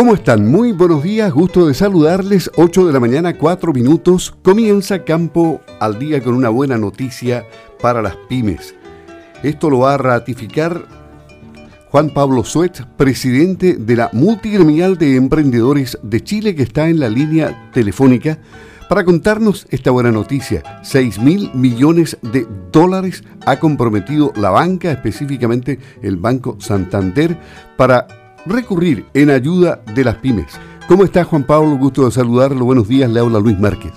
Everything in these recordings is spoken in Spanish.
¿Cómo están? Muy buenos días, gusto de saludarles. 8 de la mañana, 4 minutos. Comienza Campo al día con una buena noticia para las pymes. Esto lo va a ratificar Juan Pablo Suet, presidente de la Multigremial de Emprendedores de Chile, que está en la línea telefónica para contarnos esta buena noticia. 6 mil millones de dólares ha comprometido la banca, específicamente el Banco Santander, para recurrir en ayuda de las pymes. ¿Cómo está Juan Pablo? Gusto de saludarlo. Buenos días, le habla Luis Márquez.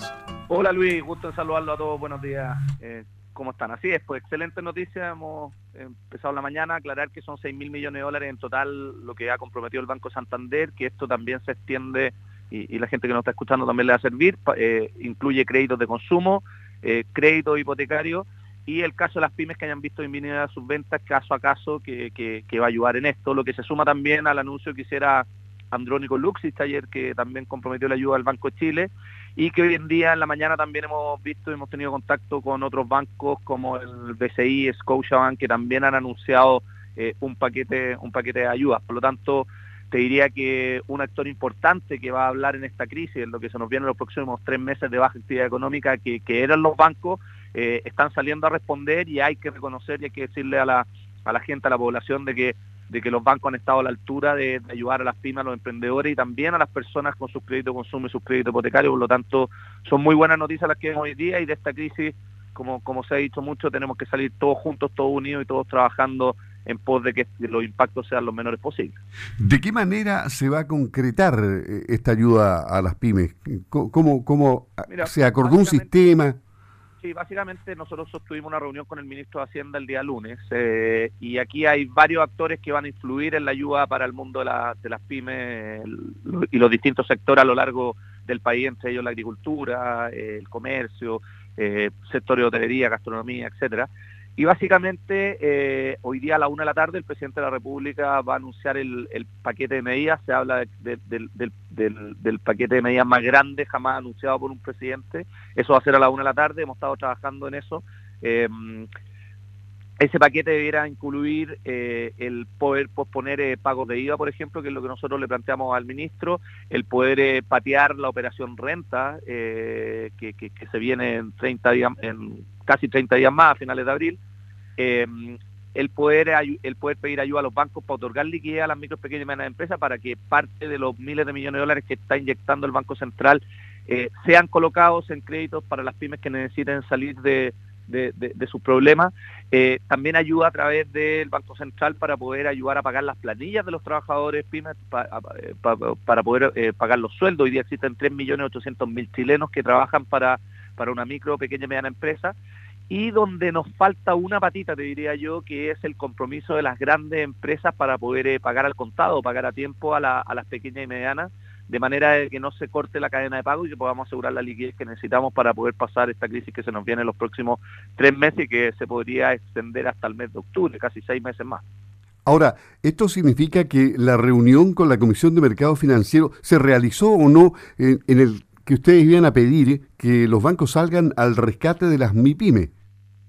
Hola Luis, gusto de saludarlo a todos. Buenos días. Eh, ¿Cómo están? Así es, pues excelente noticia. Hemos empezado la mañana a aclarar que son 6 mil millones de dólares en total lo que ha comprometido el Banco Santander, que esto también se extiende y, la gente que nos está escuchando también le va a servir. Eh, incluye créditos de consumo, eh, crédito hipotecario y el caso de las pymes que hayan visto disminuidas sus ventas caso a caso que, que, va a ayudar en esto, lo que se suma también al anuncio que hiciera Andrónico Luxis ayer que también comprometió la ayuda al Banco de Chile y que hoy en día en la mañana también hemos visto y hemos tenido contacto con otros bancos como el BCI, Scotiabank que también han anunciado eh, un paquete un paquete de ayudas. Por lo tanto, te diría que un actor importante que va a hablar en esta crisis, en lo que se nos viene en los próximos tres meses de baja actividad económica, que, eran los bancos, eh, están saliendo a responder y hay que reconocer y hay que decirle a la, a la gente, a la población, de que, de que los bancos han estado a la altura de, ayudar a las pymes, a los emprendedores y también a las personas con sus créditos de consumo y sus créditos hipotecarios. Por lo tanto, son muy buenas noticias las que vemos hoy día y de esta crisis, como, como se ha dicho mucho, tenemos que salir todos juntos, todos unidos y todos trabajando en pos de que los impactos sean los menores posibles. ¿De qué manera se va a concretar eh, esta ayuda a las pymes? ¿Cómo, cómo se acordó un sistema? Sí, básicamente nosotros sostuvimos una reunión con el ministro de Hacienda el día lunes eh, y aquí hay varios actores que van a influir en la ayuda para el mundo de, las pymes y los distintos sectores a lo largo del país, entre ellos la agricultura, el comercio, eh, sector de hotelería, gastronomía, etcétera. Y básicamente eh, hoy día a la una de la tarde el presidente de la República va a anunciar el, paquete de medidas. Se habla del, paquete de medidas más grande jamás anunciado por un presidente. Eso va a ser a la una de la tarde. Hemos estado trabajando en eso. Em, ese paquete debiera incluir eh, el poder posponer eh, pagos de IVA, por ejemplo, que es lo que nosotros le planteamos al ministro, el poder patear la operación renta, que, que, se viene en 30 días, casi 30 días más, a finales de abril, eh, el, poder, el poder pedir ayuda a los bancos para otorgar liquidez a las micro, pequeñas y medianas empresas para que parte de los miles de millones de dólares que está inyectando el Banco Central eh, sean colocados en créditos para las pymes que necesiten salir de, sus problemas. Eh, también ayuda a través del Banco Central para poder ayudar a pagar las planillas de los trabajadores pymes, para poder pagar los sueldos. Hoy día existen 3.800.000 chilenos que trabajan para para una micro, pequeña y mediana empresa, y donde nos falta una patita, te diría yo, que es el compromiso de las grandes empresas para poder eh, pagar al contado, pagar a tiempo a, las pequeñas y medianas, de manera que no se corte la cadena de pago y que podamos asegurar la liquidez que necesitamos para poder pasar esta crisis que se nos viene en los próximos tres meses y que se podría extender hasta el mes de octubre, casi seis meses más. Ahora, ¿esto significa que la reunión con la Comisión de Mercado Financiero se realizó o no en el que ustedes iban a pedir que los bancos salgan al rescate de las MIPYME.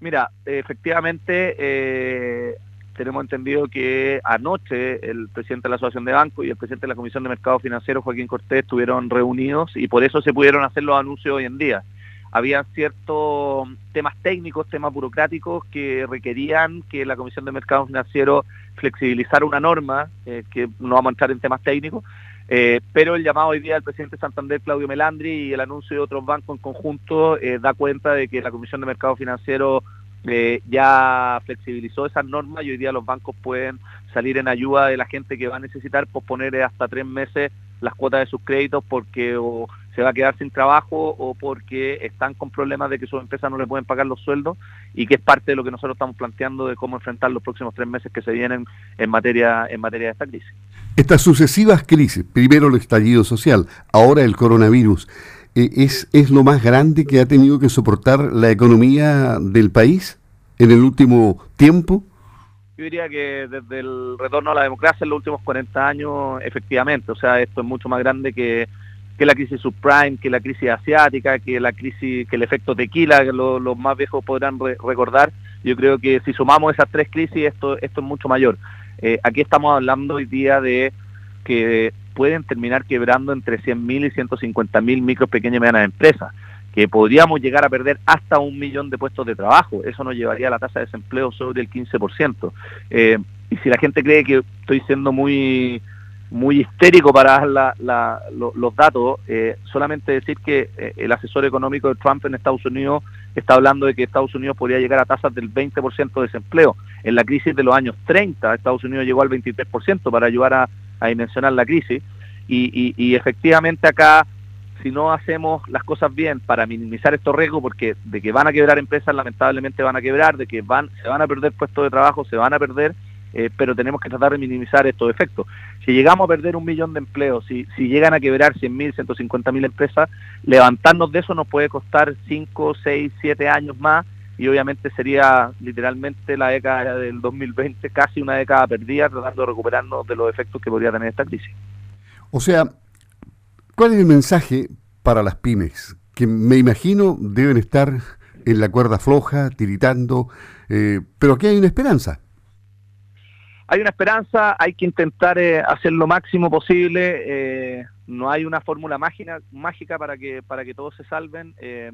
Mira, efectivamente eh, tenemos entendido que anoche el presidente de la Asociación de Bancos y el presidente de la Comisión de Mercado Financiero, Joaquín Cortés, estuvieron reunidos y por eso se pudieron hacer los anuncios hoy en día. Había ciertos temas técnicos, temas burocráticos que requerían que la Comisión de Mercado Financiero flexibilizara una norma, eh, que no vamos a entrar en temas técnicos, eh, pero el llamado hoy día del presidente Santander, Claudio Melandri, y el anuncio de otros bancos en conjunto eh, da cuenta de que la Comisión de Mercado Financiero eh, ya flexibilizó esas normas y hoy día los bancos pueden salir en ayuda de la gente que va a necesitar posponer hasta tres meses las cuotas de sus créditos porque o se va a quedar sin trabajo o porque están con problemas de que sus empresas no le pueden pagar los sueldos y que es parte de lo que nosotros estamos planteando de cómo enfrentar los próximos tres meses que se vienen en materia en materia de esta crisis. Estas sucesivas crisis, primero el estallido social, ahora el coronavirus, eh, ¿es, ¿es lo más grande que ha tenido que soportar la economía del país en el último tiempo? Yo diría que desde el retorno a la democracia en los últimos 40 años, efectivamente, o sea, esto es mucho más grande que, que la crisis subprime, que la crisis asiática, que la crisis, que el efecto tequila, que los más viejos podrán recordar, yo creo que si sumamos esas tres crisis, esto, esto es mucho mayor. Eh, aquí estamos hablando hoy día de que pueden terminar quebrando entre 100.000 y 150.000 micros, pequeñas y medianas empresas, que podríamos llegar a perder hasta un millón de puestos de trabajo. Eso nos llevaría a la tasa de desempleo sobre el 15%. Eh, y si la gente cree que estoy siendo muy muy histérico para dar los datos, eh, solamente decir que eh, el asesor económico de Trump en Estados Unidos está hablando de que Estados Unidos podría llegar a tasas del 20% de desempleo. En la crisis de los años 30, Estados Unidos llegó al 23% para ayudar a, dimensionar la crisis. Y, efectivamente acá, si no hacemos las cosas bien para minimizar estos riesgos, porque de que van a quebrar empresas, lamentablemente van a quebrar, de que van, se van a perder puestos de trabajo, se van a perder, eh, pero tenemos que tratar de minimizar estos efectos. Si llegamos a perder un millón de empleos, si, si llegan a quebrar 100.000, 150.000 empresas, levantarnos de eso nos puede costar 5, 6, 7 años más y obviamente sería literalmente la década del 2020 casi una década perdida tratando de recuperarnos de los efectos que podría tener esta crisis. O sea, ¿cuál es el mensaje para las pymes? Que me imagino deben estar en la cuerda floja, tiritando, eh, pero aquí hay una esperanza hay una esperanza, hay que intentar eh, hacer lo máximo posible. Eh, no hay una fórmula mágica, para que para que todos se salven. Eh,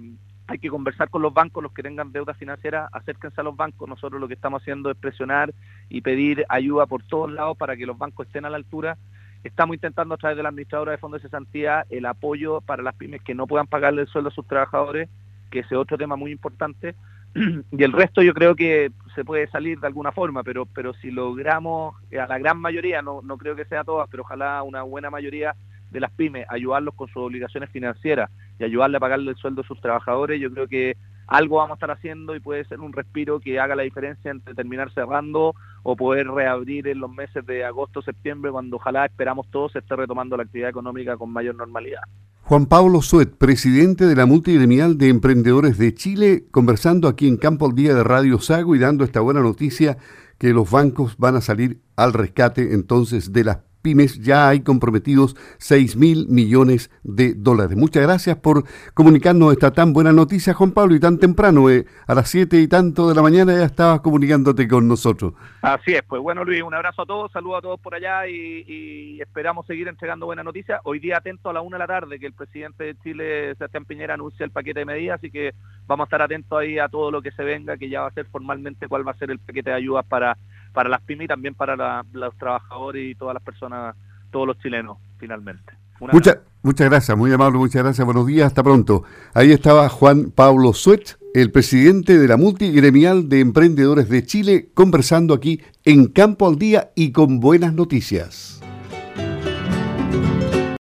hay que conversar con los bancos, los que tengan deuda financiera, acérquense a los bancos. Nosotros lo que estamos haciendo es presionar y pedir ayuda por todos lados para que los bancos estén a la altura. Estamos intentando a través de la administradora de fondos de cesantía el apoyo para las pymes que no puedan pagarle el sueldo a sus trabajadores, que es otro tema muy importante. y el resto yo creo que se puede salir de alguna forma, pero pero si logramos a la gran mayoría, no, no creo que sea todas, pero ojalá una buena mayoría de las pymes ayudarlos con sus obligaciones financieras y ayudarle a pagarle el sueldo a sus trabajadores, yo creo que algo vamos a estar haciendo y puede ser un respiro que haga la diferencia entre terminar cerrando o poder reabrir en los meses de agosto, septiembre, cuando ojalá esperamos todos esté retomando la actividad económica con mayor normalidad. Juan Pablo Suet, presidente de la Multigremial de Emprendedores de Chile, conversando aquí en Campo al Día de Radio Sago y dando esta buena noticia que los bancos van a salir al rescate entonces de las pymes, ya hay comprometidos 6 mil millones de dólares. Muchas gracias por comunicarnos esta tan buena noticia, Juan Pablo, y tan temprano, eh, a las 7 y tanto de la mañana ya estabas comunicándote con nosotros. Así es, pues bueno Luis, un abrazo a todos, saludos a todos por allá y, esperamos seguir entregando buenas noticias. Hoy día atento a la una de la tarde que el presidente de Chile, Sebastián Piñera, anuncia el paquete de medidas, así que vamos a estar atentos ahí a todo lo que se venga, que ya va a ser formalmente cuál va a ser el paquete de ayudas para para las pymes y también para los trabajadores y todas las personas, todos los chilenos, finalmente. Muchas, muchas gracias, muy amable, muchas gracias, buenos días, hasta pronto. Ahí estaba Juan Pablo Suet, el presidente de la multigremial de emprendedores de Chile, conversando aquí en Campo al Día y con buenas noticias.